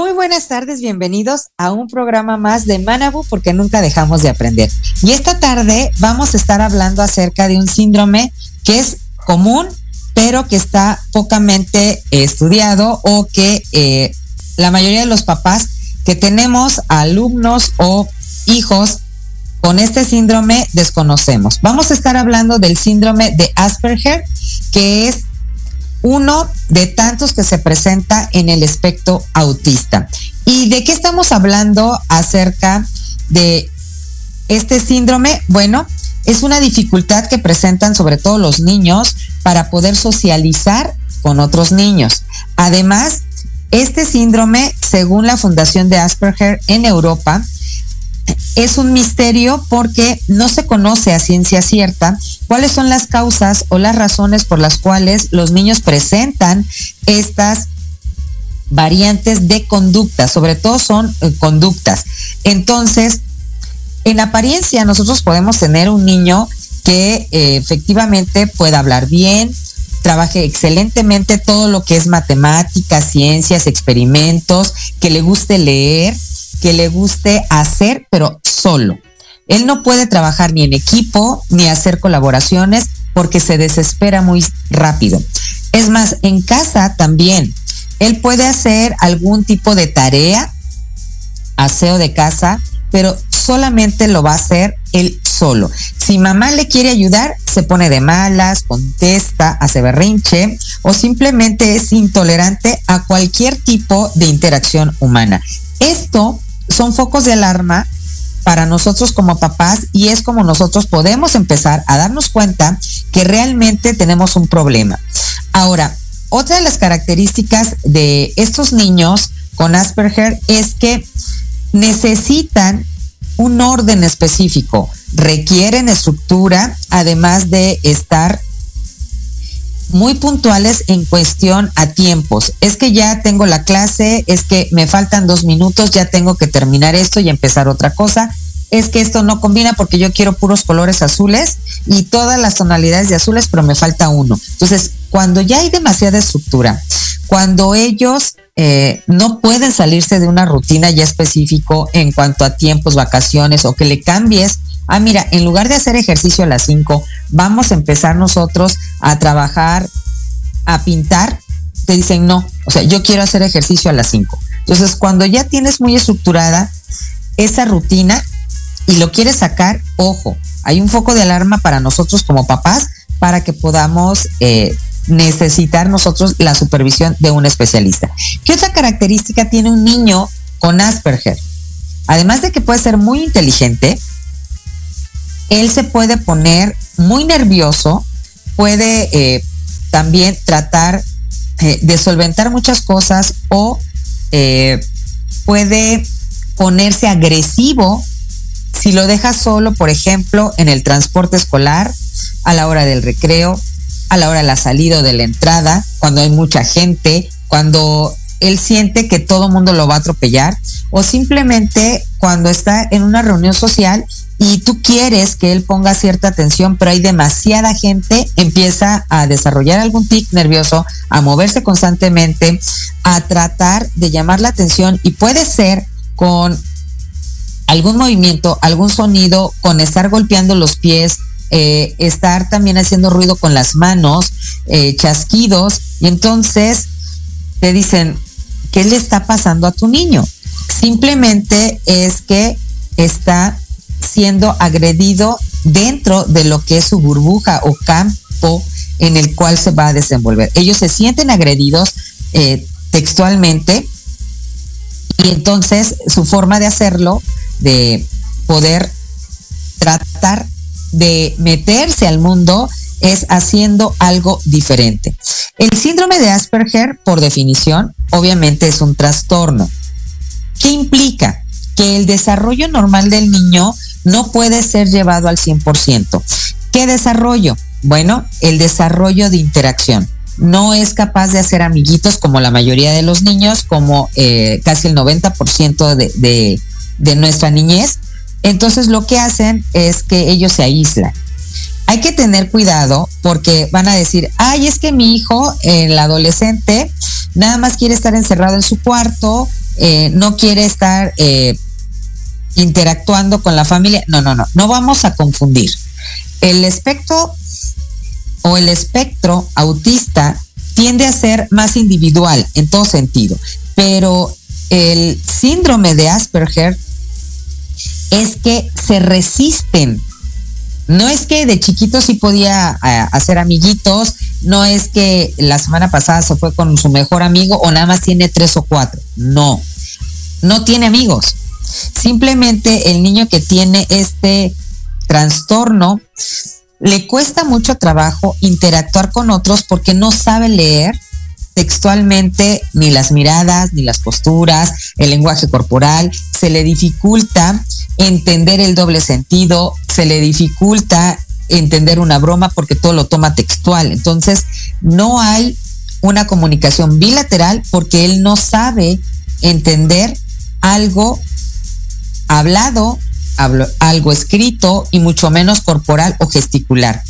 Muy buenas tardes, bienvenidos a un programa más de Manabu porque nunca dejamos de aprender. Y esta tarde vamos a estar hablando acerca de un síndrome que es común, pero que está pocamente estudiado o que eh, la mayoría de los papás que tenemos alumnos o hijos con este síndrome desconocemos. Vamos a estar hablando del síndrome de Asperger, que es uno de tantos que se presenta en el espectro autista. ¿Y de qué estamos hablando acerca de este síndrome? Bueno, es una dificultad que presentan sobre todo los niños para poder socializar con otros niños. Además, este síndrome, según la Fundación de Asperger en Europa, es un misterio porque no se conoce a ciencia cierta cuáles son las causas o las razones por las cuales los niños presentan estas variantes de conducta, sobre todo son eh, conductas. Entonces, en apariencia nosotros podemos tener un niño que eh, efectivamente pueda hablar bien, trabaje excelentemente todo lo que es matemáticas, ciencias, experimentos, que le guste leer, que le guste hacer, pero solo. Él no puede trabajar ni en equipo ni hacer colaboraciones porque se desespera muy rápido. Es más, en casa también. Él puede hacer algún tipo de tarea, aseo de casa, pero solamente lo va a hacer él solo. Si mamá le quiere ayudar, se pone de malas, contesta, hace berrinche o simplemente es intolerante a cualquier tipo de interacción humana. Esto son focos de alarma para nosotros como papás y es como nosotros podemos empezar a darnos cuenta que realmente tenemos un problema. Ahora, otra de las características de estos niños con Asperger es que necesitan un orden específico, requieren estructura, además de estar muy puntuales en cuestión a tiempos. Es que ya tengo la clase, es que me faltan dos minutos, ya tengo que terminar esto y empezar otra cosa. Es que esto no combina porque yo quiero puros colores azules y todas las tonalidades de azules, pero me falta uno. Entonces, cuando ya hay demasiada estructura, cuando ellos eh, no pueden salirse de una rutina ya específico en cuanto a tiempos, vacaciones o que le cambies ah, mira, en lugar de hacer ejercicio a las 5, vamos a empezar nosotros a trabajar, a pintar, te dicen no, o sea, yo quiero hacer ejercicio a las 5. Entonces, cuando ya tienes muy estructurada esa rutina y lo quieres sacar, ojo, hay un foco de alarma para nosotros como papás para que podamos eh, necesitar nosotros la supervisión de un especialista. ¿Qué otra característica tiene un niño con Asperger? Además de que puede ser muy inteligente, él se puede poner muy nervioso, puede eh, también tratar eh, de solventar muchas cosas o eh, puede ponerse agresivo si lo deja solo, por ejemplo, en el transporte escolar, a la hora del recreo, a la hora de la salida o de la entrada, cuando hay mucha gente, cuando él siente que todo el mundo lo va a atropellar, o simplemente cuando está en una reunión social y tú quieres que él ponga cierta atención, pero hay demasiada gente, empieza a desarrollar algún tic nervioso, a moverse constantemente, a tratar de llamar la atención y puede ser con algún movimiento, algún sonido, con estar golpeando los pies, eh, estar también haciendo ruido con las manos, eh, chasquidos, y entonces te dicen, ¿qué le está pasando a tu niño? Simplemente es que está siendo agredido dentro de lo que es su burbuja o campo en el cual se va a desenvolver. Ellos se sienten agredidos eh, textualmente y entonces su forma de hacerlo, de poder de meterse al mundo, es haciendo algo diferente. El síndrome de Asperger, por definición, obviamente es un trastorno. ¿Qué implica? Que el desarrollo normal del niño no puede ser llevado al 100%. ¿Qué desarrollo? Bueno, el desarrollo de interacción. No es capaz de hacer amiguitos como la mayoría de los niños, como eh, casi el 90% de, de nuestra niñez. Entonces lo que hacen es que ellos se aíslan. Hay que tener cuidado porque van a decir, ay, es que mi hijo, el adolescente, nada más quiere estar encerrado en su cuarto, eh, no quiere estar eh, interactuando con la familia. No, no, no, no vamos a confundir. El espectro o el espectro autista tiende a ser más individual en todo sentido, pero el síndrome de Asperger es que se resisten. No es que de chiquito sí podía eh, hacer amiguitos, no es que la semana pasada se fue con su mejor amigo o nada más tiene tres o cuatro. No, no tiene amigos. Simplemente el niño que tiene este trastorno le cuesta mucho trabajo interactuar con otros porque no sabe leer textualmente ni las miradas, ni las posturas, el lenguaje corporal, se le dificulta entender el doble sentido, se le dificulta entender una broma porque todo lo toma textual. Entonces, no hay una comunicación bilateral porque él no sabe entender algo hablado, algo escrito y mucho menos corporal o gesticular.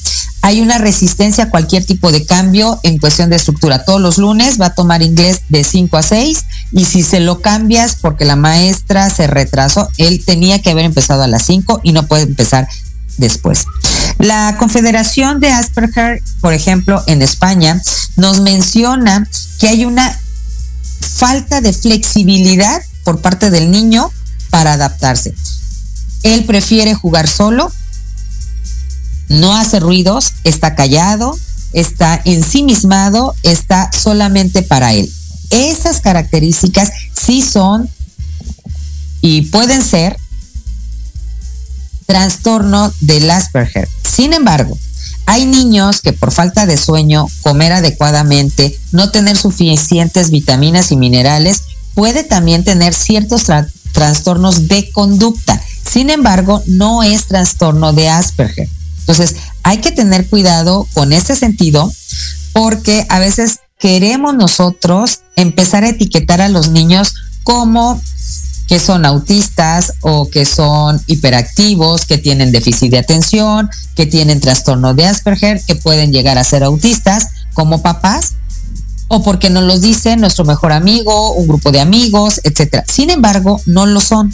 Hay una resistencia a cualquier tipo de cambio en cuestión de estructura. Todos los lunes va a tomar inglés de 5 a 6 y si se lo cambias porque la maestra se retrasó, él tenía que haber empezado a las 5 y no puede empezar después. La Confederación de Asperger, por ejemplo, en España, nos menciona que hay una falta de flexibilidad por parte del niño para adaptarse. Él prefiere jugar solo, no hace ruidos, está callado, está ensimismado, está solamente para él. Esas características sí son y pueden ser trastorno del Asperger. Sin embargo, hay niños que por falta de sueño, comer adecuadamente, no tener suficientes vitaminas y minerales, puede también tener ciertos trastornos de conducta. Sin embargo, no es trastorno de Asperger. Entonces, hay que tener cuidado con ese sentido porque a veces queremos nosotros empezar a etiquetar a los niños como que son autistas o que son hiperactivos, que tienen déficit de atención, que tienen trastorno de Asperger, que pueden llegar a ser autistas como papás, o porque nos los dice nuestro mejor amigo, un grupo de amigos, etcétera. Sin embargo, no lo son.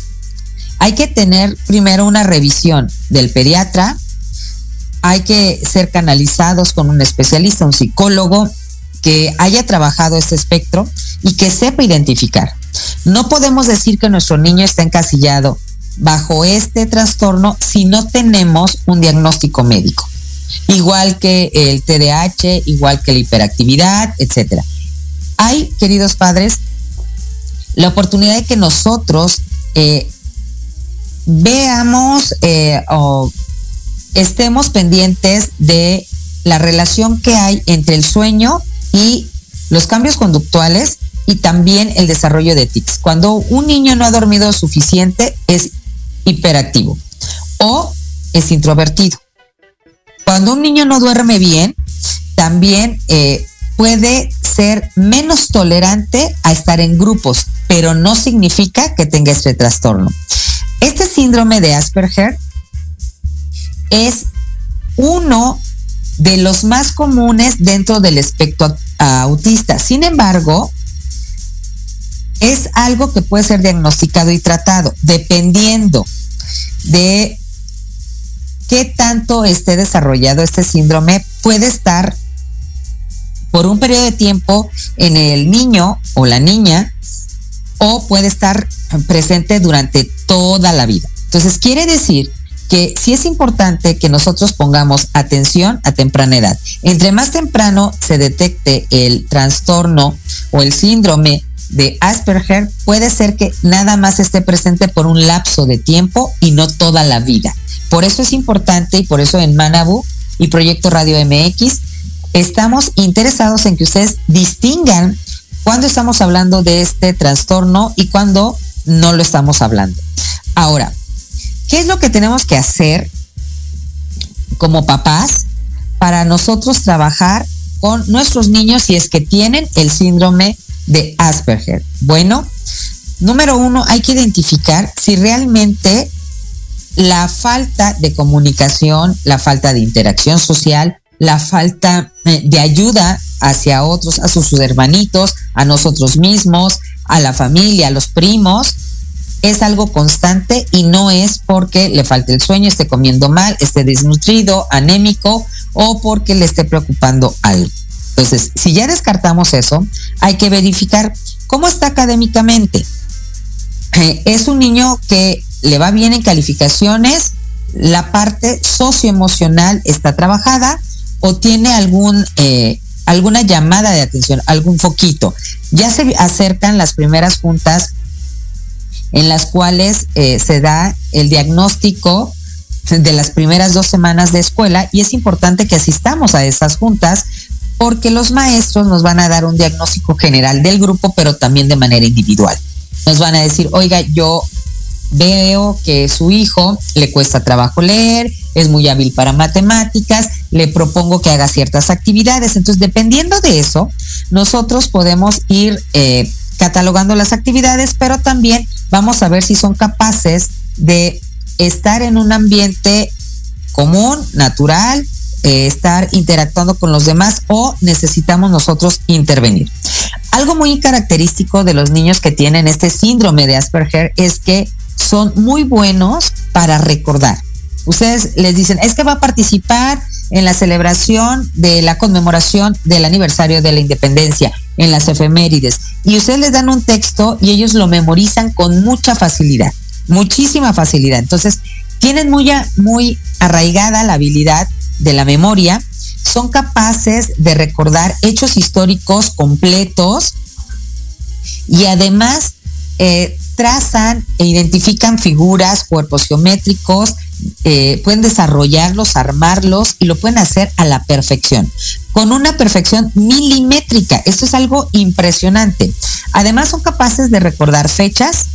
Hay que tener primero una revisión del pediatra, hay que ser canalizados con un especialista, un psicólogo que haya trabajado este espectro y que sepa identificar. No podemos decir que nuestro niño está encasillado bajo este trastorno si no tenemos un diagnóstico médico. Igual que el TDAH, igual que la hiperactividad, etcétera. Hay, queridos padres, la oportunidad de que nosotros eh, veamos eh, o estemos pendientes de la relación que hay entre el sueño y los cambios conductuales y también el desarrollo de tics. Cuando un niño no ha dormido suficiente es hiperactivo o es introvertido. Cuando un niño no duerme bien, también eh, puede ser menos tolerante a estar en grupos, pero no significa que tenga este trastorno. Este síndrome de Asperger es uno de los más comunes dentro del espectro autista. Sin embargo, es algo que puede ser diagnosticado y tratado dependiendo de qué tanto esté desarrollado este síndrome. Puede estar por un periodo de tiempo en el niño o la niña o puede estar presente durante toda la vida. Entonces, quiere decir que sí es importante que nosotros pongamos atención a temprana edad. Entre más temprano se detecte el trastorno o el síndrome de Asperger, puede ser que nada más esté presente por un lapso de tiempo y no toda la vida. Por eso es importante y por eso en Manabu y Proyecto Radio MX estamos interesados en que ustedes distingan cuando estamos hablando de este trastorno y cuando no lo estamos hablando. Ahora, ¿qué es lo que tenemos que hacer como papás para nosotros trabajar con nuestros niños si es que tienen el síndrome de Asperger? Bueno, número uno, hay que identificar si realmente la falta de comunicación, la falta de interacción social, la falta eh, de ayuda hacia otros, a sus hermanitos, a nosotros mismos, a la familia, a los primos, es algo constante y no es porque le falte el sueño, esté comiendo mal, esté desnutrido, anémico o porque le esté preocupando algo. Entonces, si ya descartamos eso, hay que verificar cómo está académicamente. Eh, es un niño que le va bien en calificaciones, la parte socioemocional está trabajada o tiene algún eh, alguna llamada de atención, algún foquito. Ya se acercan las primeras juntas en las cuales eh, se da el diagnóstico de las primeras dos semanas de escuela y es importante que asistamos a esas juntas porque los maestros nos van a dar un diagnóstico general del grupo, pero también de manera individual. Nos van a decir, oiga, yo veo que su hijo le cuesta trabajo leer, es muy hábil para matemáticas, le propongo que haga ciertas actividades. Entonces, dependiendo de eso, nosotros podemos ir eh, catalogando las actividades, pero también vamos a ver si son capaces de estar en un ambiente común, natural, eh, estar interactuando con los demás o necesitamos nosotros intervenir. Algo muy característico de los niños que tienen este síndrome de Asperger es que son muy buenos para recordar. Ustedes les dicen, es que va a participar en la celebración de la conmemoración del aniversario de la independencia, en las efemérides. Y ustedes les dan un texto y ellos lo memorizan con mucha facilidad, muchísima facilidad. Entonces, tienen muy, muy arraigada la habilidad de la memoria, son capaces de recordar hechos históricos completos y además eh, trazan e identifican figuras, cuerpos geométricos, eh, pueden desarrollarlos, armarlos y lo pueden hacer a la perfección, con una perfección milimétrica. Esto es algo impresionante. Además son capaces de recordar fechas,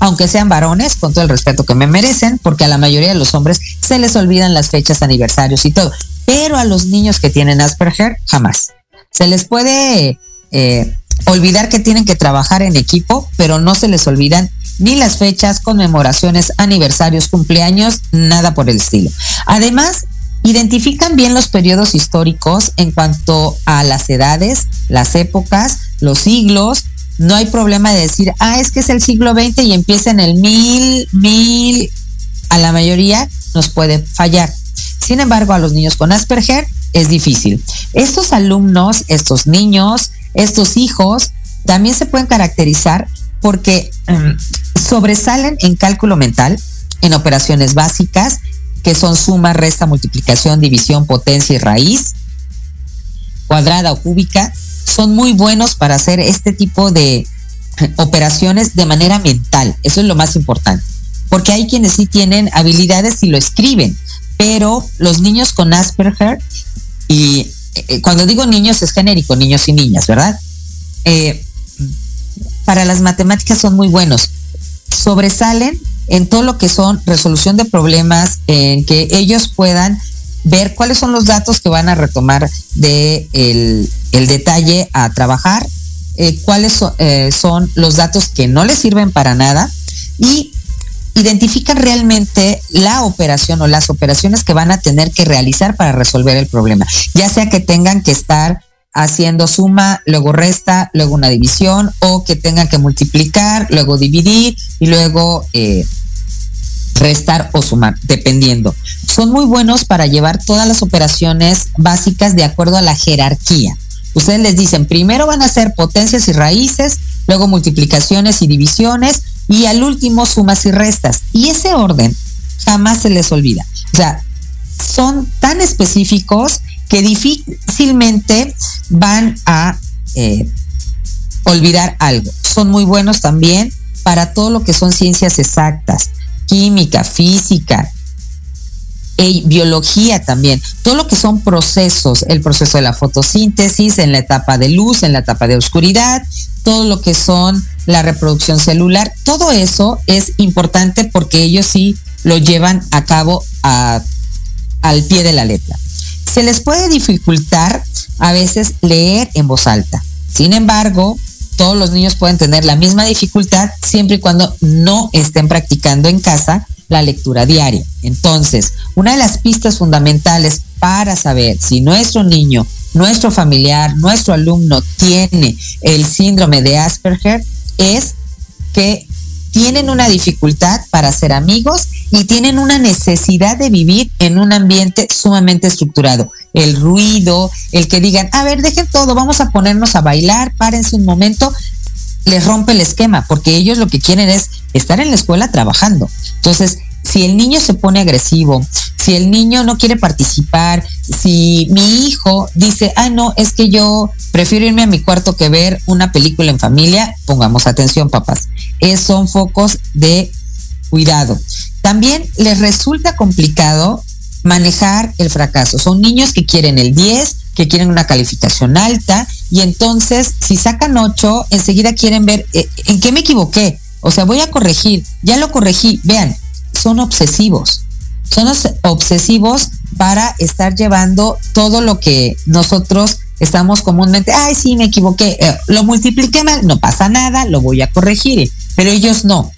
aunque sean varones, con todo el respeto que me merecen, porque a la mayoría de los hombres se les olvidan las fechas, aniversarios y todo. Pero a los niños que tienen Asperger, jamás. Se les puede eh, olvidar que tienen que trabajar en equipo, pero no se les olvidan ni las fechas, conmemoraciones, aniversarios, cumpleaños, nada por el estilo. Además, identifican bien los periodos históricos en cuanto a las edades, las épocas, los siglos. No hay problema de decir, ah, es que es el siglo XX y empieza en el mil, mil. A la mayoría nos puede fallar. Sin embargo, a los niños con Asperger es difícil. Estos alumnos, estos niños, estos hijos también se pueden caracterizar porque em, sobresalen en cálculo mental, en operaciones básicas, que son suma, resta, multiplicación, división, potencia y raíz, cuadrada o cúbica, son muy buenos para hacer este tipo de operaciones de manera mental. Eso es lo más importante. Porque hay quienes sí tienen habilidades y lo escriben, pero los niños con Asperger, y eh, cuando digo niños es genérico, niños y niñas, ¿verdad? Eh, para las matemáticas son muy buenos. Sobresalen en todo lo que son resolución de problemas, en que ellos puedan ver cuáles son los datos que van a retomar de el, detalle a trabajar, eh, cuáles son los datos que no les sirven para nada y identifican realmente la operación o las operaciones que van a tener que realizar para resolver el problema, ya sea que tengan que estar haciendo suma, luego resta, luego una división, o que tengan que multiplicar, luego dividir y luego eh, restar o sumar, dependiendo. Son muy buenos para llevar todas las operaciones básicas de acuerdo a la jerarquía. Ustedes les dicen, primero van a hacer potencias y raíces, luego multiplicaciones y divisiones, y al último sumas y restas. Y ese orden jamás se les olvida. O sea, son tan específicos que difícilmente van a eh, olvidar algo. Son muy buenos también para todo lo que son ciencias exactas, química, física, e biología también, todo lo que son procesos, el proceso de la fotosíntesis en la etapa de luz, en la etapa de oscuridad, todo lo que son la reproducción celular, todo eso es importante porque ellos sí lo llevan a cabo al pie de la letra. Se les puede dificultar a veces leer en voz alta. Sin embargo, todos los niños pueden tener la misma dificultad siempre y cuando no estén practicando en casa la lectura diaria. Entonces, una de las pistas fundamentales para saber si nuestro niño, nuestro familiar, nuestro alumno tiene el síndrome de Asperger es que tienen una dificultad para ser amigos y tienen una necesidad de vivir en un ambiente sumamente estructurado. El ruido, el que digan, a ver, dejen todo, vamos a ponernos a bailar, párense un momento, les rompe el esquema, porque ellos lo que quieren es estar en la escuela trabajando. Entonces, si el niño se pone agresivo, si el niño no quiere participar, si mi hijo dice, ah, no, es que yo prefiero irme a mi cuarto que ver una película en familia, pongamos atención, papás. Es, son focos de cuidado. También les resulta complicado manejar el fracaso. Son niños que quieren el 10, que quieren una calificación alta y entonces si sacan 8, enseguida quieren ver eh, en qué me equivoqué. O sea, voy a corregir, ya lo corregí. Vean, son obsesivos. Son obsesivos para estar llevando todo lo que nosotros estamos comúnmente, ay, sí, me equivoqué, eh, lo multipliqué mal, no pasa nada, lo voy a corregir, pero ellos no.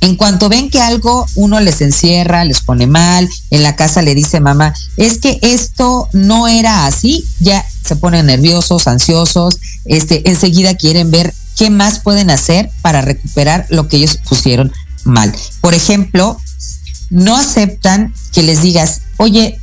En cuanto ven que algo uno les encierra, les pone mal, en la casa le dice mamá, es que esto no era así, ya se ponen nerviosos, ansiosos, este, enseguida quieren ver qué más pueden hacer para recuperar lo que ellos pusieron mal. Por ejemplo, no aceptan que les digas, oye,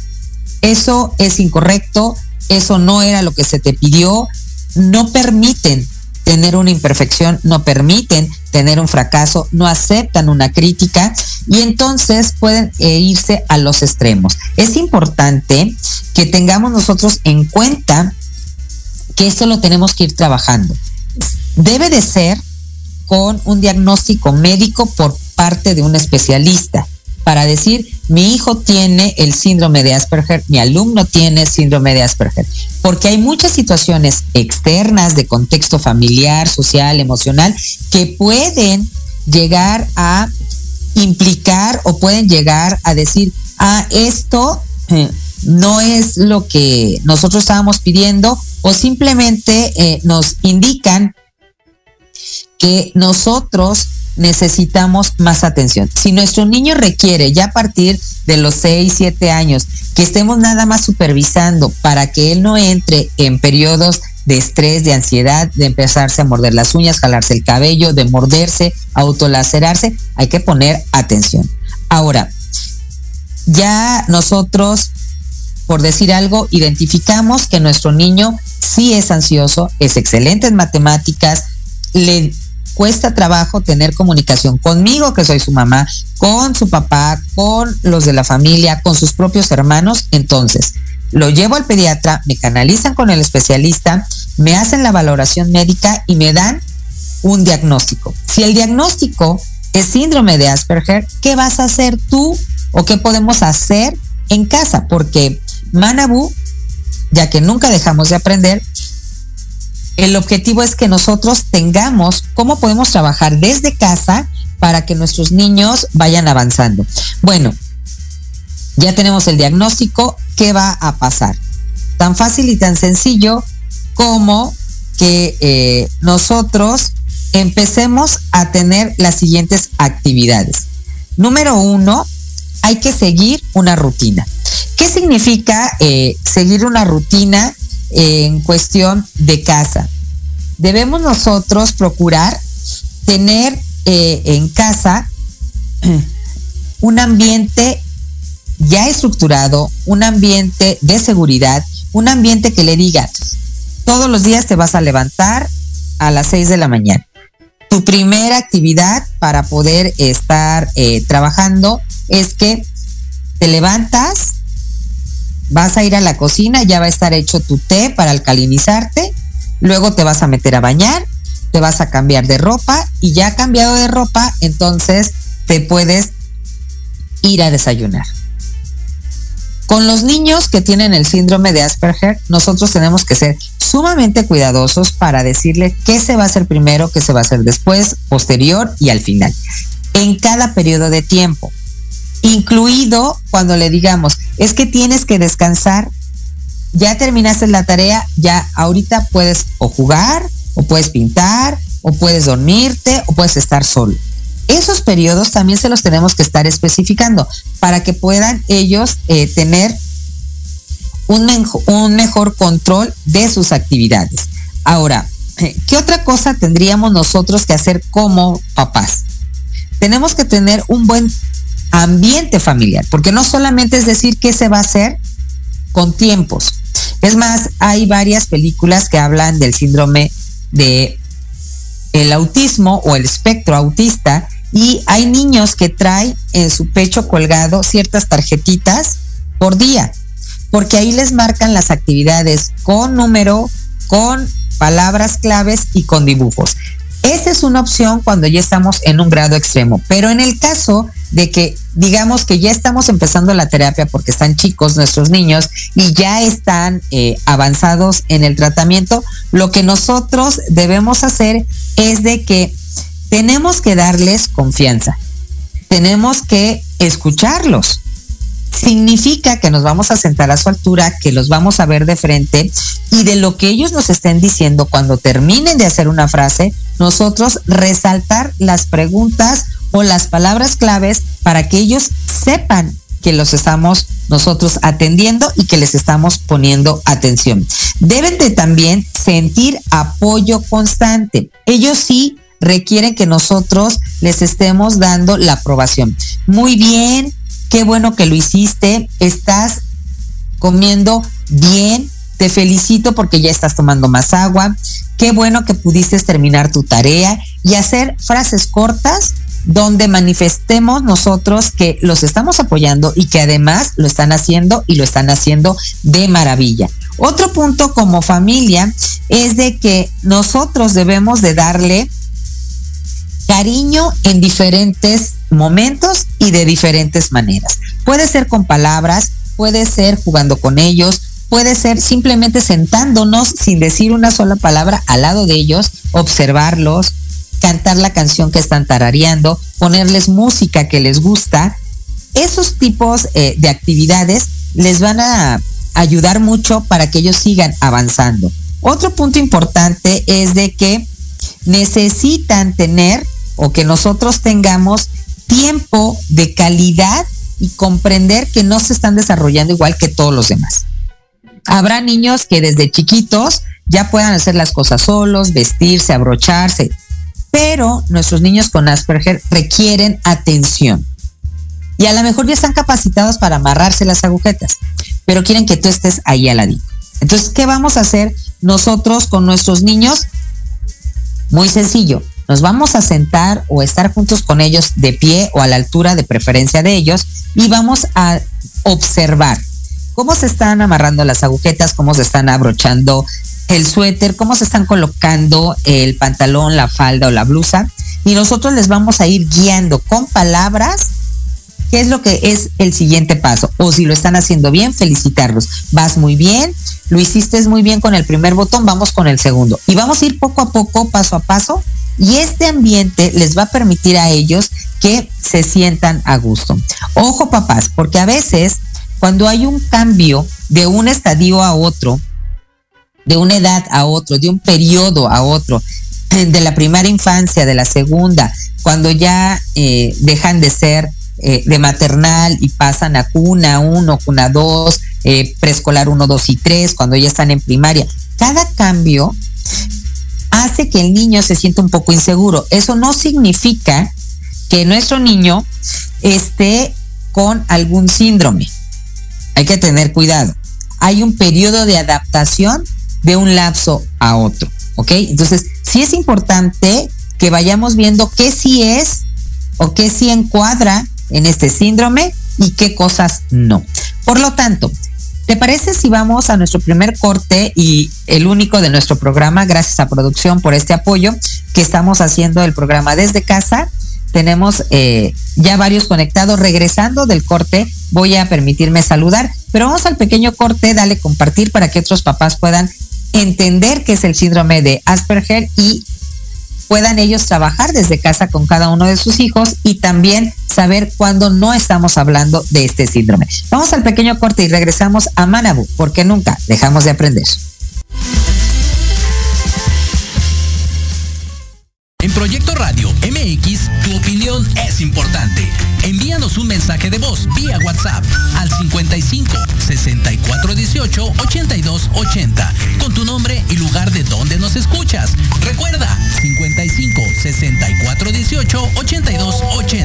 eso es incorrecto, eso no era lo que se te pidió, no permiten tener una imperfección, no permiten tener un fracaso, no aceptan una crítica y entonces pueden eh, irse a los extremos. Es importante que tengamos nosotros en cuenta que esto lo tenemos que ir trabajando. Debe de ser con un diagnóstico médico por parte de un especialista para decir, mi hijo tiene el síndrome de Asperger, mi alumno tiene síndrome de Asperger, porque hay muchas situaciones externas de contexto familiar, social, emocional, que pueden llegar a implicar o pueden llegar a decir, ah, esto eh, no es lo que nosotros estábamos pidiendo o simplemente eh, nos indican que nosotros necesitamos más atención. Si nuestro niño requiere ya a partir de los 6, 7 años que estemos nada más supervisando para que él no entre en periodos de estrés, de ansiedad, de empezarse a morder las uñas, jalarse el cabello, de morderse, autolacerarse, hay que poner atención. Ahora, ya nosotros, por decir algo, identificamos que nuestro niño sí es ansioso, es excelente en matemáticas, le cuesta trabajo tener comunicación conmigo, que soy su mamá, con su papá, con los de la familia, con sus propios hermanos. Entonces, lo llevo al pediatra, me canalizan con el especialista, me hacen la valoración médica y me dan un diagnóstico. Si el diagnóstico es síndrome de Asperger, ¿qué vas a hacer tú o qué podemos hacer en casa? Porque Manabu, ya que nunca dejamos de aprender, el objetivo es que nosotros tengamos cómo podemos trabajar desde casa para que nuestros niños vayan avanzando. Bueno, ya tenemos el diagnóstico, ¿qué va a pasar? Tan fácil y tan sencillo como que eh, nosotros empecemos a tener las siguientes actividades. Número uno, hay que seguir una rutina. ¿Qué significa eh, seguir una rutina en cuestión de casa. Debemos nosotros procurar tener eh, en casa un ambiente ya estructurado, un ambiente de seguridad, un ambiente que le diga, todos los días te vas a levantar a las 6 de la mañana. Tu primera actividad para poder estar eh, trabajando es que te levantas, vas a ir a la cocina, ya va a estar hecho tu té para alcalinizarte, luego te vas a meter a bañar, te vas a cambiar de ropa y ya cambiado de ropa, entonces te puedes ir a desayunar. Con los niños que tienen el síndrome de Asperger, nosotros tenemos que ser sumamente cuidadosos para decirle qué se va a hacer primero, qué se va a hacer después, posterior y al final, en cada periodo de tiempo, incluido cuando le digamos, es que tienes que descansar, ya terminaste la tarea, ya ahorita puedes o jugar, o puedes pintar, o puedes dormirte, o puedes estar solo. Esos periodos también se los tenemos que estar especificando para que puedan ellos eh, tener un, un mejor control de sus actividades. Ahora, ¿qué otra cosa tendríamos nosotros que hacer como papás? Tenemos que tener un buen ambiente familiar, porque no solamente es decir qué se va a hacer con tiempos. Es más, hay varias películas que hablan del síndrome de el autismo o el espectro autista y hay niños que traen en su pecho colgado ciertas tarjetitas por día, porque ahí les marcan las actividades con número, con palabras claves y con dibujos. Esa es una opción cuando ya estamos en un grado extremo, pero en el caso de que digamos que ya estamos empezando la terapia porque están chicos nuestros niños y ya están eh, avanzados en el tratamiento, lo que nosotros debemos hacer es de que tenemos que darles confianza, tenemos que escucharlos. Significa que nos vamos a sentar a su altura, que los vamos a ver de frente y de lo que ellos nos estén diciendo cuando terminen de hacer una frase, nosotros resaltar las preguntas o las palabras claves para que ellos sepan que los estamos nosotros atendiendo y que les estamos poniendo atención. Deben de también sentir apoyo constante. Ellos sí requieren que nosotros les estemos dando la aprobación. Muy bien, qué bueno que lo hiciste, estás comiendo bien, te felicito porque ya estás tomando más agua, qué bueno que pudiste terminar tu tarea y hacer frases cortas donde manifestemos nosotros que los estamos apoyando y que además lo están haciendo y lo están haciendo de maravilla. Otro punto como familia es de que nosotros debemos de darle cariño en diferentes momentos y de diferentes maneras. Puede ser con palabras, puede ser jugando con ellos, puede ser simplemente sentándonos sin decir una sola palabra al lado de ellos, observarlos, cantar la canción que están tarareando, ponerles música que les gusta. Esos tipos eh, de actividades les van a ayudar mucho para que ellos sigan avanzando. Otro punto importante es de que necesitan tener o que nosotros tengamos tiempo de calidad y comprender que no se están desarrollando igual que todos los demás. Habrá niños que desde chiquitos ya puedan hacer las cosas solos, vestirse, abrocharse, pero nuestros niños con Asperger requieren atención. Y a lo mejor ya están capacitados para amarrarse las agujetas, pero quieren que tú estés ahí al ladito. Entonces, ¿qué vamos a hacer nosotros con nuestros niños? Muy sencillo, nos vamos a sentar o estar juntos con ellos de pie o a la altura de preferencia de ellos y vamos a observar cómo se están amarrando las agujetas, cómo se están abrochando el suéter, cómo se están colocando el pantalón, la falda o la blusa. Y nosotros les vamos a ir guiando con palabras qué es lo que es el siguiente paso. O si lo están haciendo bien, felicitarlos. Vas muy bien, lo hiciste muy bien con el primer botón, vamos con el segundo. Y vamos a ir poco a poco, paso a paso, y este ambiente les va a permitir a ellos que se sientan a gusto. Ojo papás, porque a veces cuando hay un cambio de un estadio a otro, de una edad a otro, de un periodo a otro, de la primera infancia, de la segunda, cuando ya eh, dejan de ser eh, de maternal y pasan a cuna 1, cuna 2, eh, preescolar 1, 2 y 3, cuando ya están en primaria. Cada cambio hace que el niño se sienta un poco inseguro. Eso no significa que nuestro niño esté con algún síndrome. Hay que tener cuidado. Hay un periodo de adaptación de un lapso a otro, ¿ok? Entonces, sí es importante que vayamos viendo qué sí es o qué sí encuadra en este síndrome y qué cosas no. Por lo tanto, ¿te parece si vamos a nuestro primer corte y el único de nuestro programa? Gracias a producción por este apoyo que estamos haciendo el programa desde casa. Tenemos eh, ya varios conectados. Regresando del corte, voy a permitirme saludar, pero vamos al pequeño corte, dale compartir para que otros papás puedan entender qué es el síndrome de Asperger y puedan ellos trabajar desde casa con cada uno de sus hijos y también saber cuándo no estamos hablando de este síndrome. Vamos al pequeño corte y regresamos a Manabu, porque nunca dejamos de aprender. En Proyecto Radio MX, tu opinión es importante. Envíanos un mensaje de voz vía WhatsApp al 55 64 18 82 80 con tu nombre y lugar de donde nos escuchas. Recuerda 55 64 18 82 80.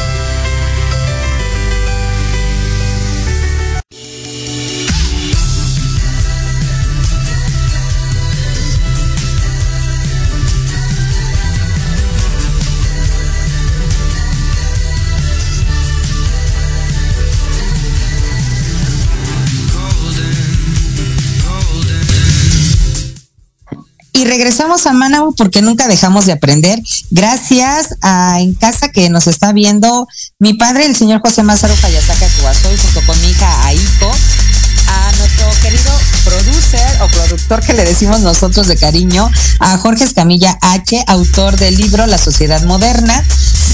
Regresamos a Manabu porque nunca dejamos de aprender. Gracias a en casa que nos está viendo mi padre, el señor José Mazaro Fayasaka Cubasoy, junto con mi hija Aiko, a nuestro querido producer o productor que le decimos nosotros de cariño, a Jorge Escamilla H, autor del libro La Sociedad Moderna.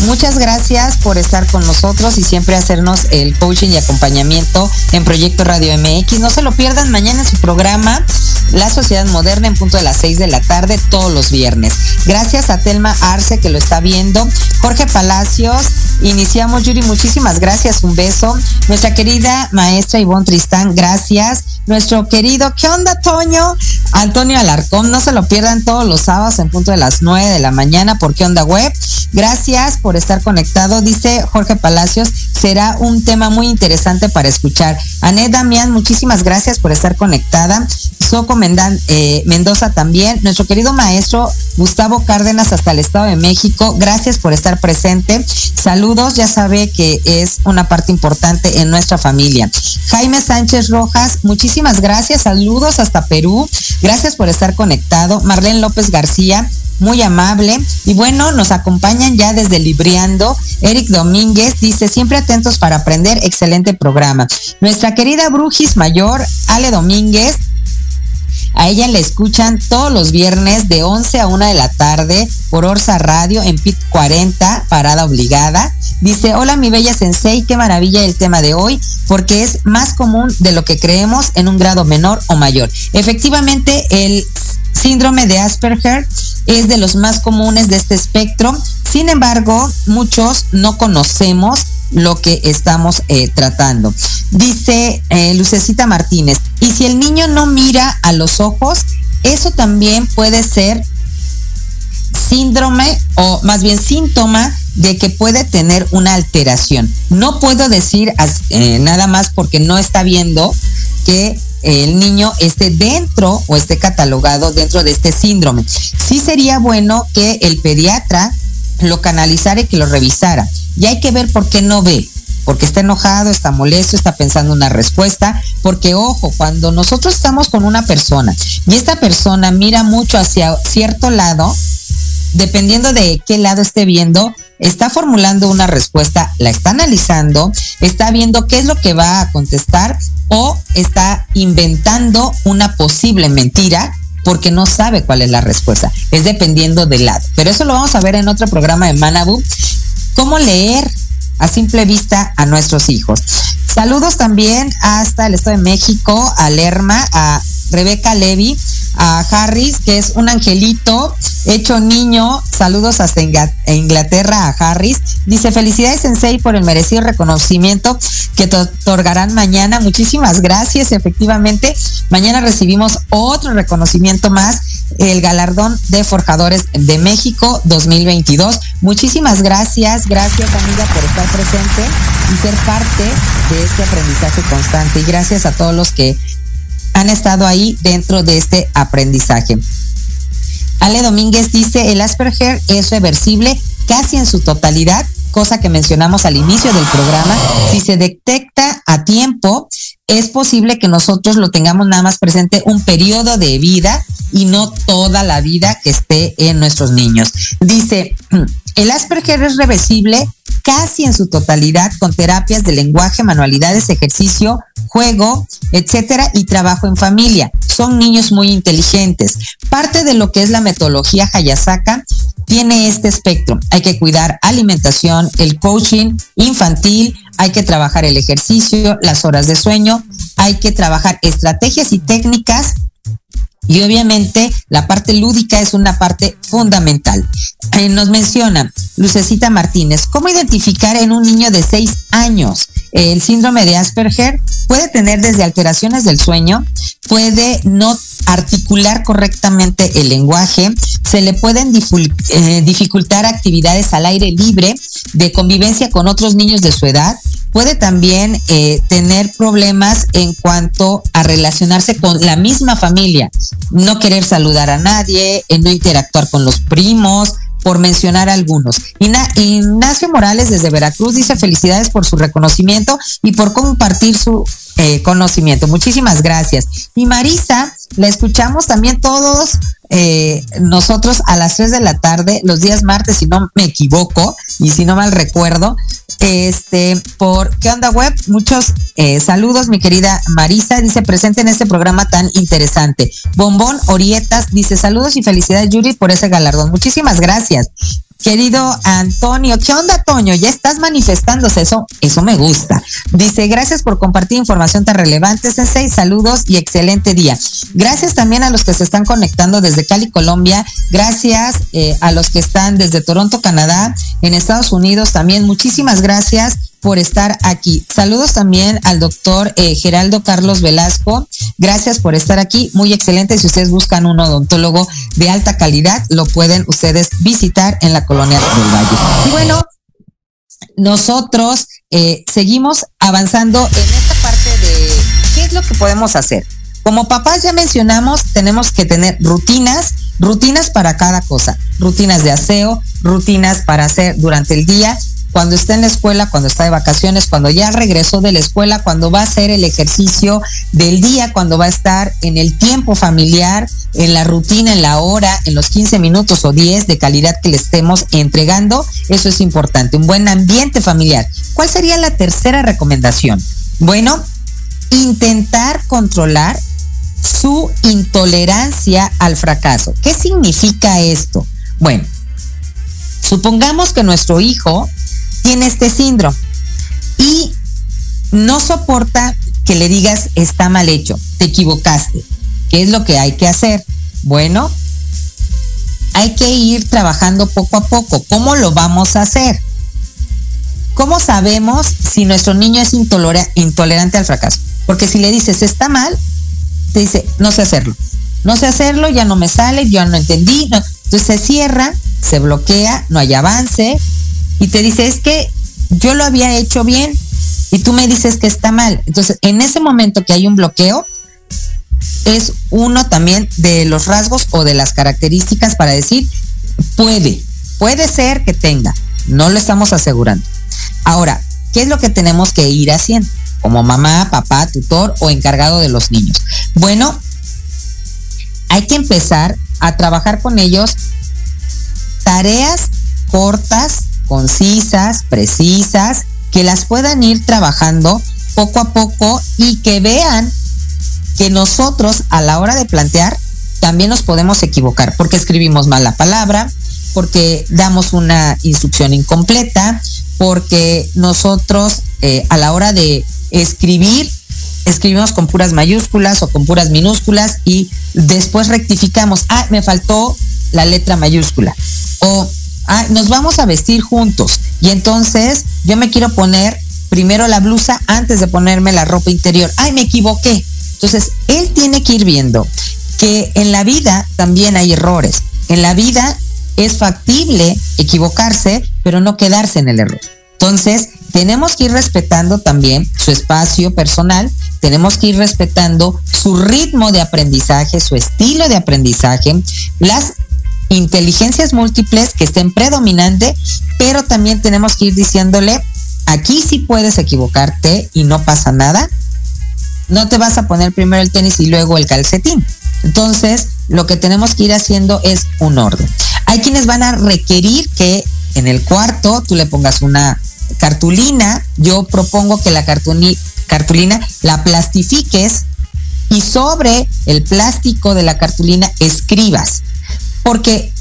Muchas gracias por estar con nosotros y siempre hacernos el coaching y acompañamiento en Proyecto Radio MX. No se lo pierdan mañana en su programa La Sociedad Moderna en punto de las 6 de la tarde todos los viernes. Gracias a Telma Arce que lo está viendo. Jorge Palacios, iniciamos Yuri, muchísimas gracias, un beso. Nuestra querida maestra Ivonne Tristán, gracias. Nuestro querido, ¿qué onda Toño? Antonio Alarcón, no se lo pierdan todos los sábados en punto de las 9 de la mañana por qué onda web. Gracias por estar conectado. Dice Jorge Palacios, será un tema muy interesante para escuchar. Anet Damián, muchísimas gracias por estar conectada. Soco Mendan, eh, Mendoza también. Nuestro querido maestro Gustavo Cárdenas hasta el Estado de México, gracias por estar presente. Saludos, ya sabe que es una parte importante en nuestra familia. Jaime Sánchez Rojas, muchísimas gracias. Saludos hasta Perú. Gracias por estar conectado. Marlene López García, muy amable. Y bueno, nos acompañan ya desde Libriando. Eric Domínguez dice, siempre atentos para aprender, excelente programa. Nuestra querida Brujis Mayor, Ale Domínguez, a ella le escuchan todos los viernes de 11 a 1 de la tarde por Orsa Radio en PIT 40, parada obligada. Dice, hola mi bella sensei, qué maravilla el tema de hoy, porque es más común de lo que creemos en un grado menor o mayor. Efectivamente, el síndrome de Asperger es de los más comunes de este espectro. Sin embargo, muchos no conocemos lo que estamos eh, tratando. Dice eh, Lucecita Martínez, y si el niño no mira a los ojos, eso también puede ser síndrome o más bien síntoma de que puede tener una alteración. No puedo decir eh, nada más porque no está viendo que el niño esté dentro o esté catalogado dentro de este síndrome. Sí sería bueno que el pediatra lo canalizara y que lo revisara. Y hay que ver por qué no ve. Porque está enojado, está molesto, está pensando una respuesta. Porque ojo, cuando nosotros estamos con una persona y esta persona mira mucho hacia cierto lado, dependiendo de qué lado esté viendo, está formulando una respuesta, la está analizando, está viendo qué es lo que va a contestar o está inventando una posible mentira porque no sabe cuál es la respuesta. Es dependiendo del lado. Pero eso lo vamos a ver en otro programa de Manabu. Cómo leer a simple vista a nuestros hijos. Saludos también hasta el Estado de México, a Lerma, a Rebeca Levy, a Harris, que es un angelito hecho niño. Saludos hasta Inglaterra a Harris. Dice, felicidades Sensei por el merecido reconocimiento que te otorgarán mañana. Muchísimas gracias. Efectivamente, mañana recibimos otro reconocimiento más, el galardón de Forjadores de México 2022. Muchísimas gracias. Gracias amiga por estar presente y ser parte de este aprendizaje constante. Y gracias a todos los que han estado ahí dentro de este aprendizaje. Ale Domínguez dice, el Asperger es reversible casi en su totalidad, cosa que mencionamos al inicio del programa. Si se detecta a tiempo, es posible que nosotros lo tengamos nada más presente un periodo de vida y no toda la vida que esté en nuestros niños. Dice, el Asperger es reversible casi en su totalidad con terapias de lenguaje, manualidades, ejercicio, juego, etcétera, y trabajo en familia. Son niños muy inteligentes. Parte de lo que es la metodología Hayasaka tiene este espectro. Hay que cuidar alimentación, el coaching infantil, hay que trabajar el ejercicio, las horas de sueño, hay que trabajar estrategias y técnicas y obviamente la parte lúdica es una parte fundamental. Eh, nos menciona Lucecita Martínez, ¿cómo identificar en un niño de 6 años el síndrome de Asperger? Puede tener desde alteraciones del sueño, puede no articular correctamente el lenguaje, se le pueden eh, dificultar actividades al aire libre de convivencia con otros niños de su edad, puede también eh, tener problemas en cuanto a relacionarse con la misma familia, no querer saludar a nadie, en no interactuar con los primos, por mencionar algunos. Ignacio Morales desde Veracruz dice felicidades por su reconocimiento y por compartir su eh, conocimiento. Muchísimas gracias. Y Marisa, la escuchamos también todos eh, nosotros a las 3 de la tarde, los días martes, si no me equivoco y si no mal recuerdo, este, por ¿Qué onda web? Muchos eh, saludos, mi querida Marisa, dice presente en este programa tan interesante. Bombón Orietas dice saludos y felicidades Yuri por ese galardón. Muchísimas gracias. Querido Antonio, ¿qué onda, Toño? Ya estás manifestándose, eso, eso me gusta. Dice, gracias por compartir información tan relevante, Sensei, saludos y excelente día. Gracias también a los que se están conectando desde Cali, Colombia, gracias eh, a los que están desde Toronto, Canadá, en Estados Unidos también, muchísimas gracias por estar aquí. Saludos también al doctor eh, Geraldo Carlos Velasco. Gracias por estar aquí. Muy excelente. Si ustedes buscan un odontólogo de alta calidad, lo pueden ustedes visitar en la colonia del Valle. Y bueno, nosotros eh, seguimos avanzando en esta parte de qué es lo que podemos hacer. Como papás ya mencionamos, tenemos que tener rutinas, rutinas para cada cosa, rutinas de aseo, rutinas para hacer durante el día cuando está en la escuela, cuando está de vacaciones, cuando ya regresó de la escuela, cuando va a hacer el ejercicio del día, cuando va a estar en el tiempo familiar, en la rutina, en la hora, en los 15 minutos o 10 de calidad que le estemos entregando. Eso es importante, un buen ambiente familiar. ¿Cuál sería la tercera recomendación? Bueno, intentar controlar su intolerancia al fracaso. ¿Qué significa esto? Bueno, supongamos que nuestro hijo tiene este síndrome y no soporta que le digas está mal hecho, te equivocaste. ¿Qué es lo que hay que hacer? Bueno, hay que ir trabajando poco a poco. ¿Cómo lo vamos a hacer? ¿Cómo sabemos si nuestro niño es intolerante al fracaso? Porque si le dices está mal, te dice no sé hacerlo. No sé hacerlo, ya no me sale, yo no entendí. Entonces se cierra, se bloquea, no hay avance y te dice es que yo lo había hecho bien y tú me dices que está mal. Entonces en ese momento que hay un bloqueo, es uno también de los rasgos o de las características para decir puede, puede ser que tenga, no lo estamos asegurando. Ahora, ¿qué es lo que tenemos que ir haciendo? Como mamá, papá, tutor o encargado de los niños. Bueno, hay que empezar a trabajar con ellos tareas cortas, concisas, precisas, que las puedan ir trabajando poco a poco y que vean que nosotros a la hora de plantear también nos podemos equivocar porque escribimos mal la palabra, porque damos una instrucción incompleta, porque nosotros eh, a la hora de escribir, escribimos con puras mayúsculas o con puras minúsculas y después rectificamos, ah, me faltó la letra mayúscula. O, ah, nos vamos a vestir juntos y entonces yo me quiero poner primero la blusa antes de ponerme la ropa interior. Ay, me equivoqué. Entonces, él tiene que ir viendo que en la vida también hay errores. En la vida es factible equivocarse, pero no quedarse en el error. Entonces, tenemos que ir respetando también su espacio personal, tenemos que ir respetando su ritmo de aprendizaje, su estilo de aprendizaje, las inteligencias múltiples que estén predominantes, pero también tenemos que ir diciéndole, aquí sí puedes equivocarte y no pasa nada, no te vas a poner primero el tenis y luego el calcetín. Entonces, lo que tenemos que ir haciendo es un orden. Hay quienes van a requerir que en el cuarto tú le pongas una cartulina. Yo propongo que la cartulina la plastifiques y sobre el plástico de la cartulina escribas. Porque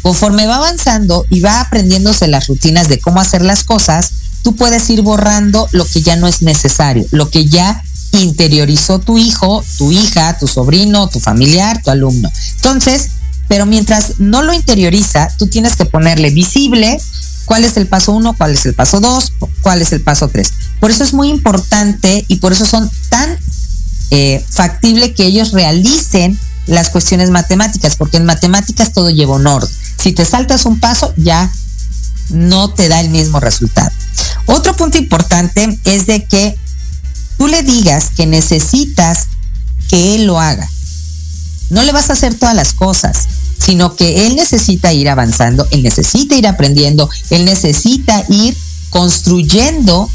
conforme va avanzando y va aprendiéndose las rutinas de cómo hacer las cosas, tú puedes ir borrando lo que ya no es necesario, lo que ya interiorizó tu hijo, tu hija, tu sobrino, tu familiar, tu alumno. Entonces, pero mientras no lo interioriza, tú tienes que ponerle visible cuál es el paso uno, cuál es el paso dos, cuál es el paso tres. Por eso es muy importante y por eso son tan eh, factible que ellos realicen las cuestiones matemáticas, porque en matemáticas todo lleva un orden. Si te saltas un paso, ya no te da el mismo resultado. Otro punto importante es de que tú le digas que necesitas que él lo haga. No le vas a hacer todas las cosas, sino que él necesita ir avanzando, él necesita ir aprendiendo, él necesita ir construyendo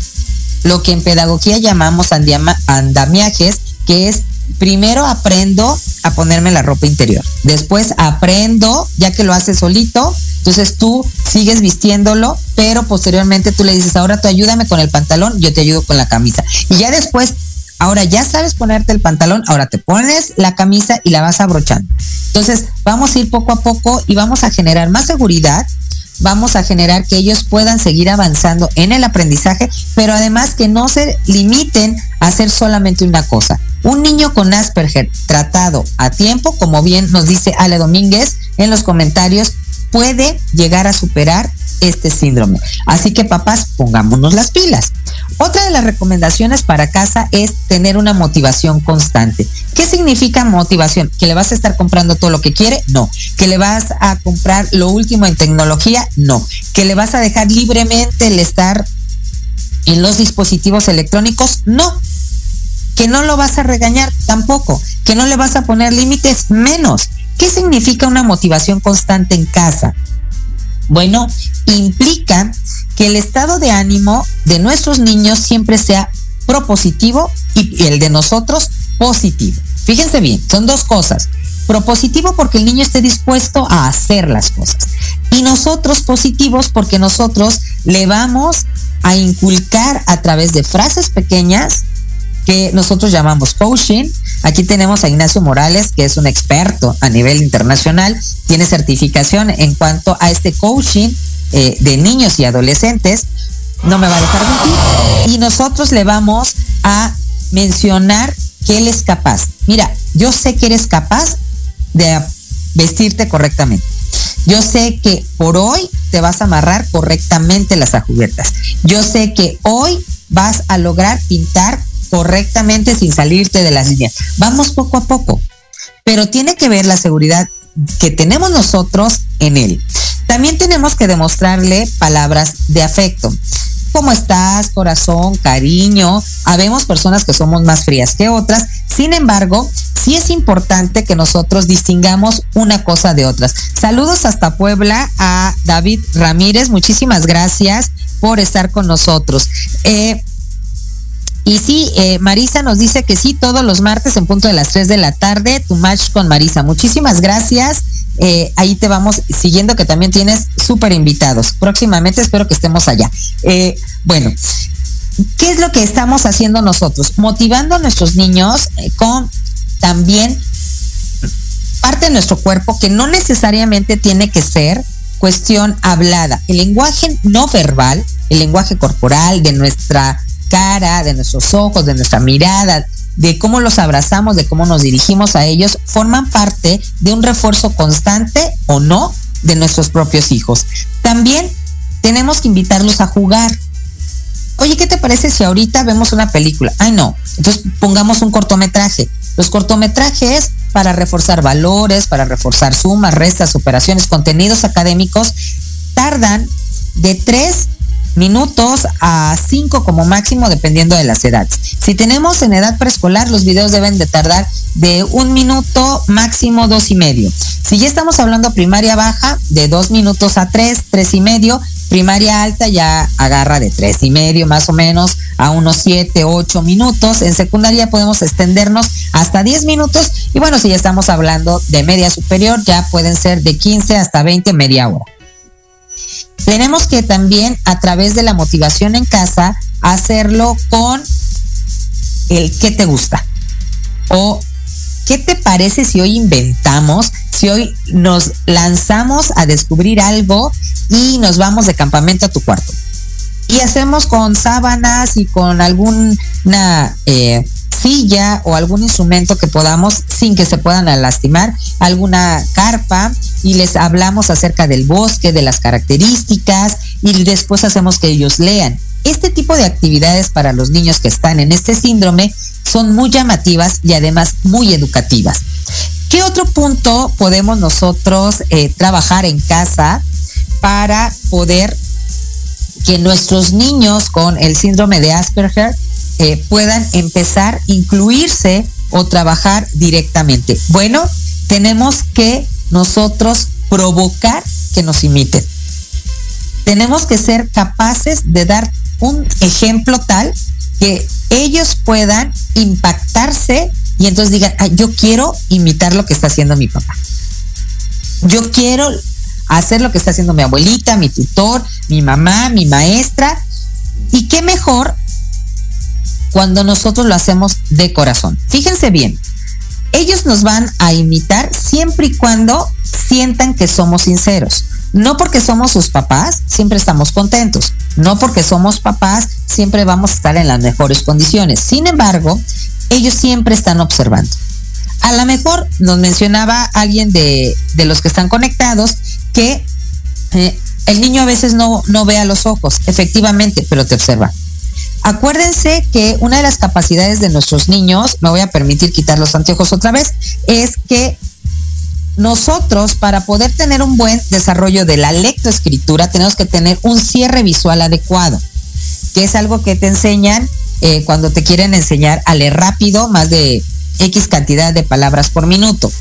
lo que en pedagogía llamamos andamiajes, que es primero aprendo a ponerme la ropa interior, después aprendo, ya que lo hace solito, entonces tú sigues vistiéndolo, pero posteriormente tú le dices, ahora tú ayúdame con el pantalón, yo te ayudo con la camisa. Y ya después, ahora ya sabes ponerte el pantalón, ahora te pones la camisa y la vas abrochando. Entonces vamos a ir poco a poco y vamos a generar más seguridad, vamos a generar que ellos puedan seguir avanzando en el aprendizaje, pero además que no se limiten a hacer solamente una cosa. Un niño con Asperger tratado a tiempo, como bien nos dice Ale Domínguez en los comentarios, puede llegar a superar este síndrome. Así que papás, pongámonos las pilas. Otra de las recomendaciones para casa es tener una motivación constante. ¿Qué significa motivación? ¿Que le vas a estar comprando todo lo que quiere? No. ¿Que le vas a comprar lo último en tecnología? No. ¿Que le vas a dejar libremente el estar en los dispositivos electrónicos? No. ¿Que no lo vas a regañar? Tampoco. ¿Que no le vas a poner límites? Menos. ¿Qué significa una motivación constante en casa? Bueno, implica que el estado de ánimo de nuestros niños siempre sea propositivo y el de nosotros positivo. Fíjense bien, son dos cosas. Propositivo porque el niño esté dispuesto a hacer las cosas. Y nosotros positivos porque nosotros le vamos a inculcar a través de frases pequeñas que nosotros llamamos coaching. Aquí tenemos a Ignacio Morales, que es un experto a nivel internacional, tiene certificación en cuanto a este coaching eh, de niños y adolescentes. No me va a dejar mentir. Y nosotros le vamos a mencionar que él es capaz. Mira, yo sé que eres capaz de vestirte correctamente. Yo sé que por hoy te vas a amarrar correctamente las ajubetas. Yo sé que hoy vas a lograr pintar correctamente sin salirte de las líneas. Vamos poco a poco, pero tiene que ver la seguridad que tenemos nosotros en él. También tenemos que demostrarle palabras de afecto. ¿Cómo estás, corazón, cariño? Habemos personas que somos más frías que otras. Sin embargo, sí es importante que nosotros distingamos una cosa de otras. Saludos hasta Puebla a David Ramírez. Muchísimas gracias por estar con nosotros. Eh, y sí, eh, Marisa nos dice que sí, todos los martes en punto de las 3 de la tarde, tu match con Marisa. Muchísimas gracias. Eh, ahí te vamos siguiendo que también tienes súper invitados. Próximamente espero que estemos allá. Eh, bueno, ¿qué es lo que estamos haciendo nosotros? Motivando a nuestros niños con también parte de nuestro cuerpo que no necesariamente tiene que ser cuestión hablada. El lenguaje no verbal, el lenguaje corporal de nuestra cara, de nuestros ojos, de nuestra mirada, de cómo los abrazamos, de cómo nos dirigimos a ellos, forman parte de un refuerzo constante o no de nuestros propios hijos. También tenemos que invitarlos a jugar. Oye, ¿qué te parece si ahorita vemos una película? Ay, no. Entonces pongamos un cortometraje. Los cortometrajes para reforzar valores, para reforzar sumas, restas, operaciones, contenidos académicos, tardan de tres minutos a 5 como máximo dependiendo de las edades. Si tenemos en edad preescolar, los videos deben de tardar de un minuto máximo dos y medio. Si ya estamos hablando primaria baja, de dos minutos a tres, tres y medio. Primaria alta ya agarra de tres y medio más o menos a unos siete, ocho minutos. En secundaria podemos extendernos hasta 10 minutos. Y bueno, si ya estamos hablando de media superior, ya pueden ser de 15 hasta 20, media hora. Tenemos que también a través de la motivación en casa hacerlo con el qué te gusta o qué te parece si hoy inventamos, si hoy nos lanzamos a descubrir algo y nos vamos de campamento a tu cuarto. Y hacemos con sábanas y con alguna eh, silla o algún instrumento que podamos sin que se puedan lastimar, alguna carpa y les hablamos acerca del bosque, de las características y después hacemos que ellos lean. Este tipo de actividades para los niños que están en este síndrome son muy llamativas y además muy educativas. ¿Qué otro punto podemos nosotros eh, trabajar en casa para poder que nuestros niños con el síndrome de Asperger eh, puedan empezar incluirse o trabajar directamente. Bueno, tenemos que nosotros provocar que nos imiten. Tenemos que ser capaces de dar un ejemplo tal que ellos puedan impactarse y entonces digan, yo quiero imitar lo que está haciendo mi papá. Yo quiero hacer lo que está haciendo mi abuelita, mi tutor, mi mamá, mi maestra. Y qué mejor cuando nosotros lo hacemos de corazón. Fíjense bien, ellos nos van a imitar siempre y cuando sientan que somos sinceros. No porque somos sus papás, siempre estamos contentos. No porque somos papás, siempre vamos a estar en las mejores condiciones. Sin embargo, ellos siempre están observando. A lo mejor nos mencionaba alguien de, los que están conectados que eh, el niño a veces no, no ve a los ojos, efectivamente, pero te observa. Acuérdense que una de las capacidades de nuestros niños, me voy a permitir quitar los anteojos otra vez, es que nosotros para poder tener un buen desarrollo de la lectoescritura tenemos que tener un cierre visual adecuado, que es algo que te enseñan eh, cuando te quieren enseñar a leer rápido, más de X cantidad de palabras por minuto.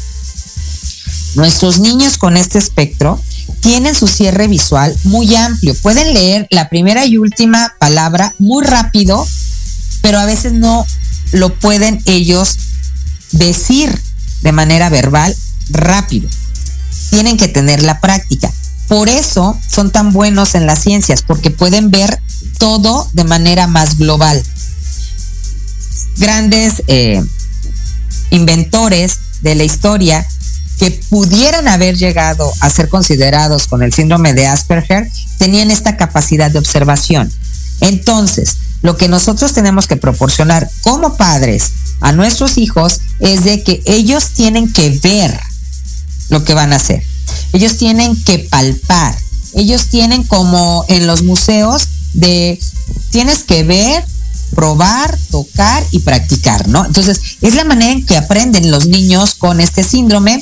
Nuestros niños con este espectro tienen su cierre visual muy amplio. Pueden leer la primera y última palabra muy rápido, pero a veces no lo pueden ellos decir de manera verbal rápido. Tienen que tener la práctica. Por eso son tan buenos en las ciencias, porque pueden ver todo de manera más global. Grandes eh, inventores de la historia que pudieran haber llegado a ser considerados con el síndrome de Asperger tenían esta capacidad de observación. Entonces, lo que nosotros tenemos que proporcionar como padres a nuestros hijos es de que ellos tienen que ver lo que van a hacer. Ellos tienen que palpar. Ellos tienen como en los museos de tienes que ver, probar, tocar y practicar, ¿no? Entonces, es la manera en que aprenden los niños con este síndrome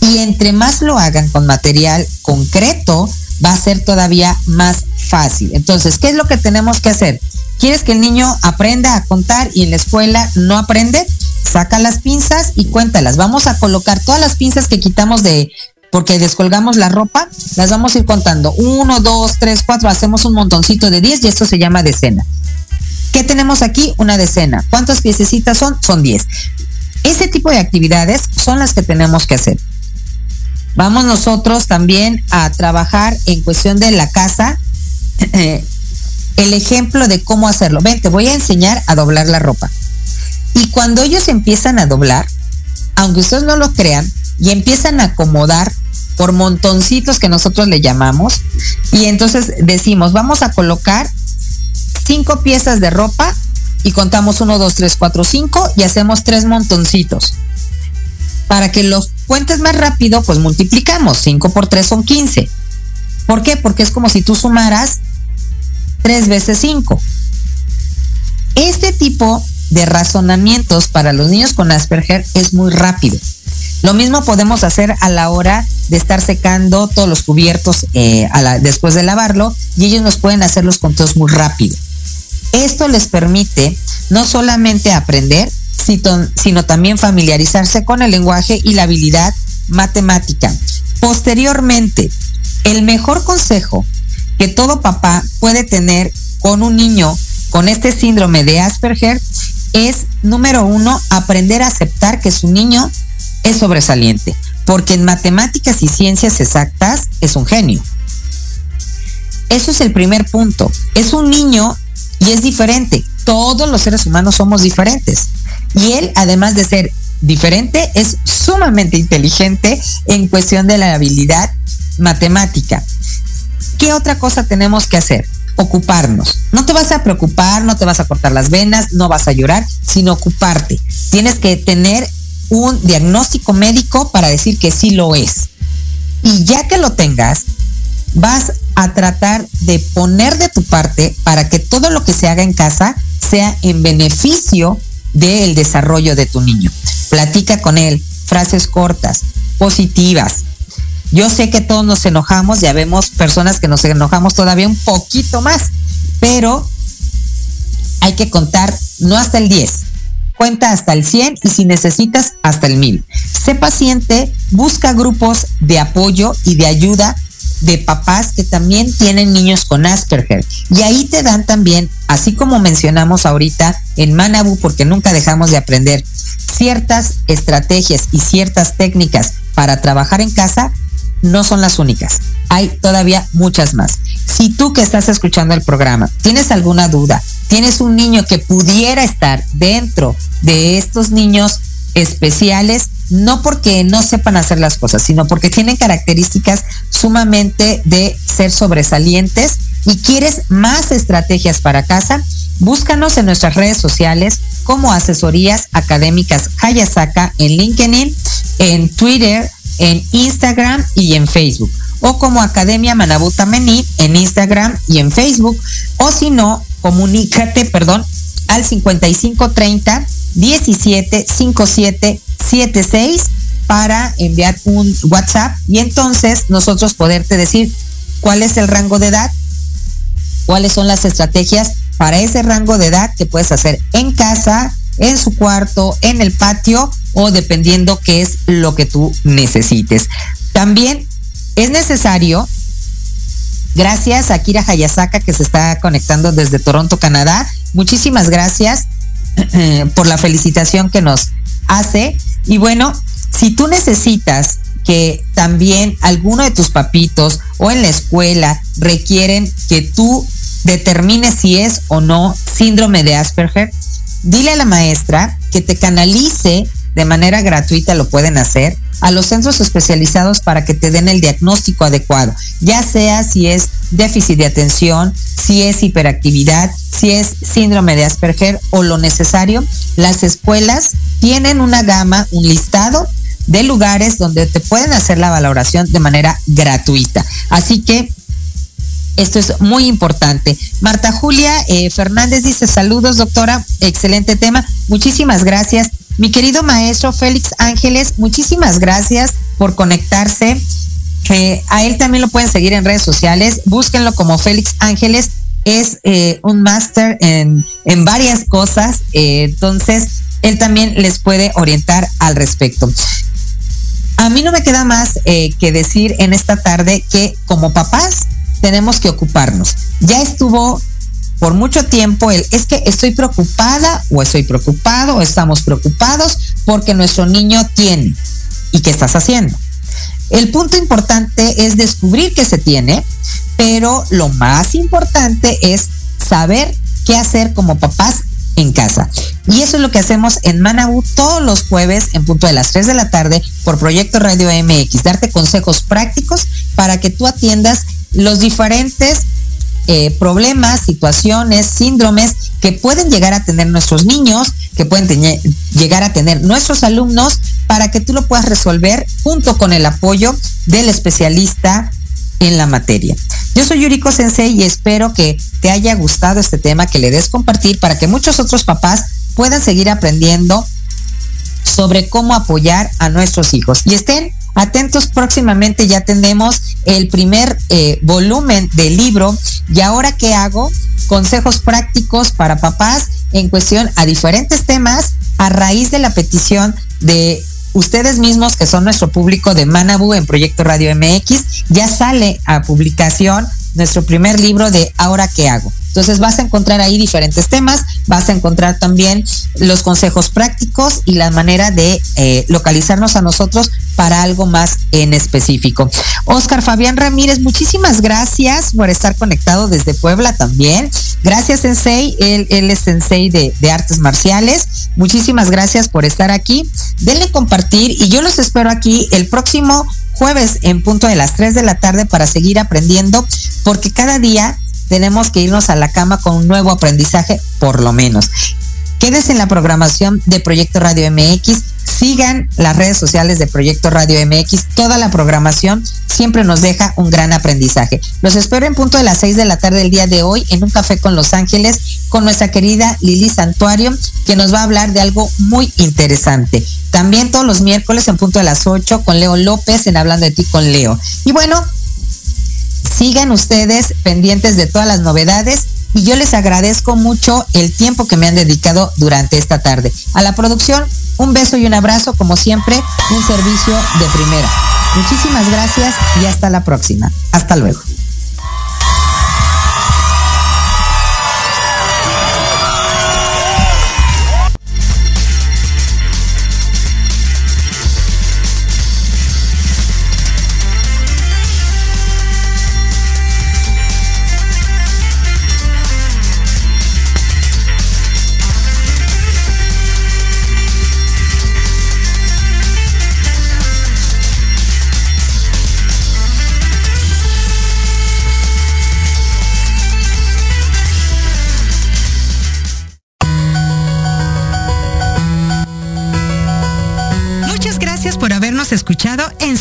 y entre más lo hagan con material concreto, va a ser todavía más fácil. Entonces, ¿qué es lo que tenemos que hacer? ¿Quieres que el niño aprenda a contar y en la escuela no aprende? Saca las pinzas y cuéntalas. Vamos a colocar todas las pinzas que quitamos de, porque descolgamos la ropa, las vamos a ir contando. Uno, dos, tres, cuatro, hacemos un montoncito de diez y esto se llama decena. ¿Qué tenemos aquí? Una decena. ¿Cuántas piececitas son? Son diez. Ese tipo de actividades son las que tenemos que hacer. Vamos nosotros también a trabajar en cuestión de la casa. el ejemplo de cómo hacerlo. Ven, te voy a enseñar a doblar la ropa. Y cuando ellos empiezan a doblar, aunque ustedes no lo crean, y empiezan a acomodar por montoncitos que nosotros le llamamos, y entonces decimos, vamos a colocar cinco piezas de ropa y contamos uno, dos, tres, cuatro, cinco y hacemos tres montoncitos. Para que los cuentes más rápido, pues multiplicamos. 5 por 3 son 15. ¿Por qué? Porque es como si tú sumaras 3 veces 5. Este tipo de razonamientos para los niños con Asperger es muy rápido. Lo mismo podemos hacer a la hora de estar secando todos los cubiertos eh, después de lavarlo y ellos nos pueden hacer los conteos muy rápido. Esto les permite no solamente aprender, sino también familiarizarse con el lenguaje y la habilidad matemática. Posteriormente, el mejor consejo que todo papá puede tener con un niño con este síndrome de Asperger es, número uno, aprender a aceptar que su niño es sobresaliente, porque en matemáticas y ciencias exactas es un genio. Eso es el primer punto. Es un niño y es diferente. Todos los seres humanos somos diferentes. Y él, además de ser diferente, es sumamente inteligente en cuestión de la habilidad matemática. ¿Qué otra cosa tenemos que hacer? Ocuparnos. No te vas a preocupar, no te vas a cortar las venas, no vas a llorar, sino ocuparte. Tienes que tener un diagnóstico médico para decir que sí lo es. Y ya que lo tengas, vas a tratar de poner de tu parte para que todo lo que se haga en casa sea en beneficio del desarrollo de tu niño. Platica con él, frases cortas, positivas. Yo sé que todos nos enojamos, ya vemos personas que nos enojamos todavía un poquito más, pero hay que contar no hasta el 10, cuenta hasta el 100 y si necesitas hasta el 1000. Sé paciente, busca grupos de apoyo y de ayuda de papás que también tienen niños con Asperger. Y ahí te dan también, así como mencionamos ahorita en Manabu, porque nunca dejamos de aprender, ciertas estrategias y ciertas técnicas para trabajar en casa, no son las únicas. Hay todavía muchas más. Si tú que estás escuchando el programa tienes alguna duda, tienes un niño que pudiera estar dentro de estos niños especiales, no porque no sepan hacer las cosas, sino porque tienen características sumamente de ser sobresalientes y quieres más estrategias para casa, búscanos en nuestras redes sociales como asesorías académicas Hayasaka en LinkedIn, en Twitter, en Instagram y en Facebook. O como Academia Manabuta Mení en Instagram y en Facebook. O si no, comunícate, perdón, al 5530 17 57 76 para enviar un WhatsApp y entonces nosotros poderte decir cuál es el rango de edad, cuáles son las estrategias para ese rango de edad que puedes hacer en casa, en su cuarto, en el patio o dependiendo qué es lo que tú necesites. También es necesario Gracias a Kira Hayasaka que se está conectando desde Toronto, Canadá. Muchísimas gracias por la felicitación que nos hace. Y bueno, si tú necesitas que también alguno de tus papitos o en la escuela requieren que tú determines si es o no síndrome de Asperger, dile a la maestra que te canalice de manera gratuita, lo pueden hacer, a los centros especializados para que te den el diagnóstico adecuado, ya sea si es déficit de atención, si es hiperactividad, si es síndrome de Asperger o lo necesario. Las escuelas tienen una gama, un listado de lugares donde te pueden hacer la valoración de manera gratuita. Así que esto es muy importante. Marta Julia eh, Fernández dice saludos doctora, excelente tema. Muchísimas gracias. Mi querido maestro Félix Ángeles, muchísimas gracias por conectarse. a él también lo pueden seguir en redes sociales. Búsquenlo como Félix Ángeles. Es eh, un máster en, varias cosas. Eh, entonces, él también les puede orientar al respecto. A mí no me queda más eh, que decir en esta tarde que como papás tenemos que ocuparnos. Ya estuvo por mucho tiempo el es que estoy preocupada o estoy preocupado o estamos preocupados porque nuestro niño tiene. ¿Y qué estás haciendo? El punto importante es descubrir que se tiene, pero lo más importante es saber qué hacer como papás en casa. Y eso es lo que hacemos en Manabu todos los jueves en punto de las 3 de la tarde por Proyecto Radio MX, darte consejos prácticos para que tú atiendas los diferentes eh, problemas, situaciones, síndromes que pueden llegar a tener nuestros niños, que pueden llegar a tener nuestros alumnos, para que tú lo puedas resolver junto con el apoyo del especialista en la materia. Yo soy Yuriko Sensei y espero que te haya gustado este tema, que le des compartir para que muchos otros papás puedan seguir aprendiendo sobre cómo apoyar a nuestros hijos. Y estén atentos, próximamente ya tenemos el primer eh, volumen del libro. ¿Y ahora qué hago? Consejos prácticos para papás en cuestión a diferentes temas a raíz de la petición de ustedes mismos que son nuestro público de Manabu en Proyecto Radio MX. Ya sale a publicación nuestro primer libro de Ahora qué hago. Entonces vas a encontrar ahí diferentes temas, vas a encontrar también los consejos prácticos y la manera de eh, localizarnos a nosotros para algo más en específico. Oscar Fabián Ramírez, muchísimas gracias por estar conectado desde Puebla también. Gracias, Sensei. Él, es Sensei de, de artes marciales. Muchísimas gracias por estar aquí. Denle compartir y yo los espero aquí el próximo jueves en punto de las 3 de la tarde para seguir aprendiendo, porque cada día tenemos que irnos a la cama con un nuevo aprendizaje, por lo menos. Quédese en la programación de Proyecto Radio MX. Sigan las redes sociales de Proyecto Radio MX. Toda la programación siempre nos deja un gran aprendizaje. Los espero en punto de las 6 de la tarde del día de hoy en un café con Los Ángeles con nuestra querida Lili Santuario, que nos va a hablar de algo muy interesante. También todos los miércoles en punto de las 8 con Leo López en Hablando de ti con Leo. Y bueno, sigan ustedes pendientes de todas las novedades y yo les agradezco mucho el tiempo que me han dedicado durante esta tarde. A la producción, un beso y un abrazo, como siempre, un servicio de primera. Muchísimas gracias y hasta la próxima. Hasta luego.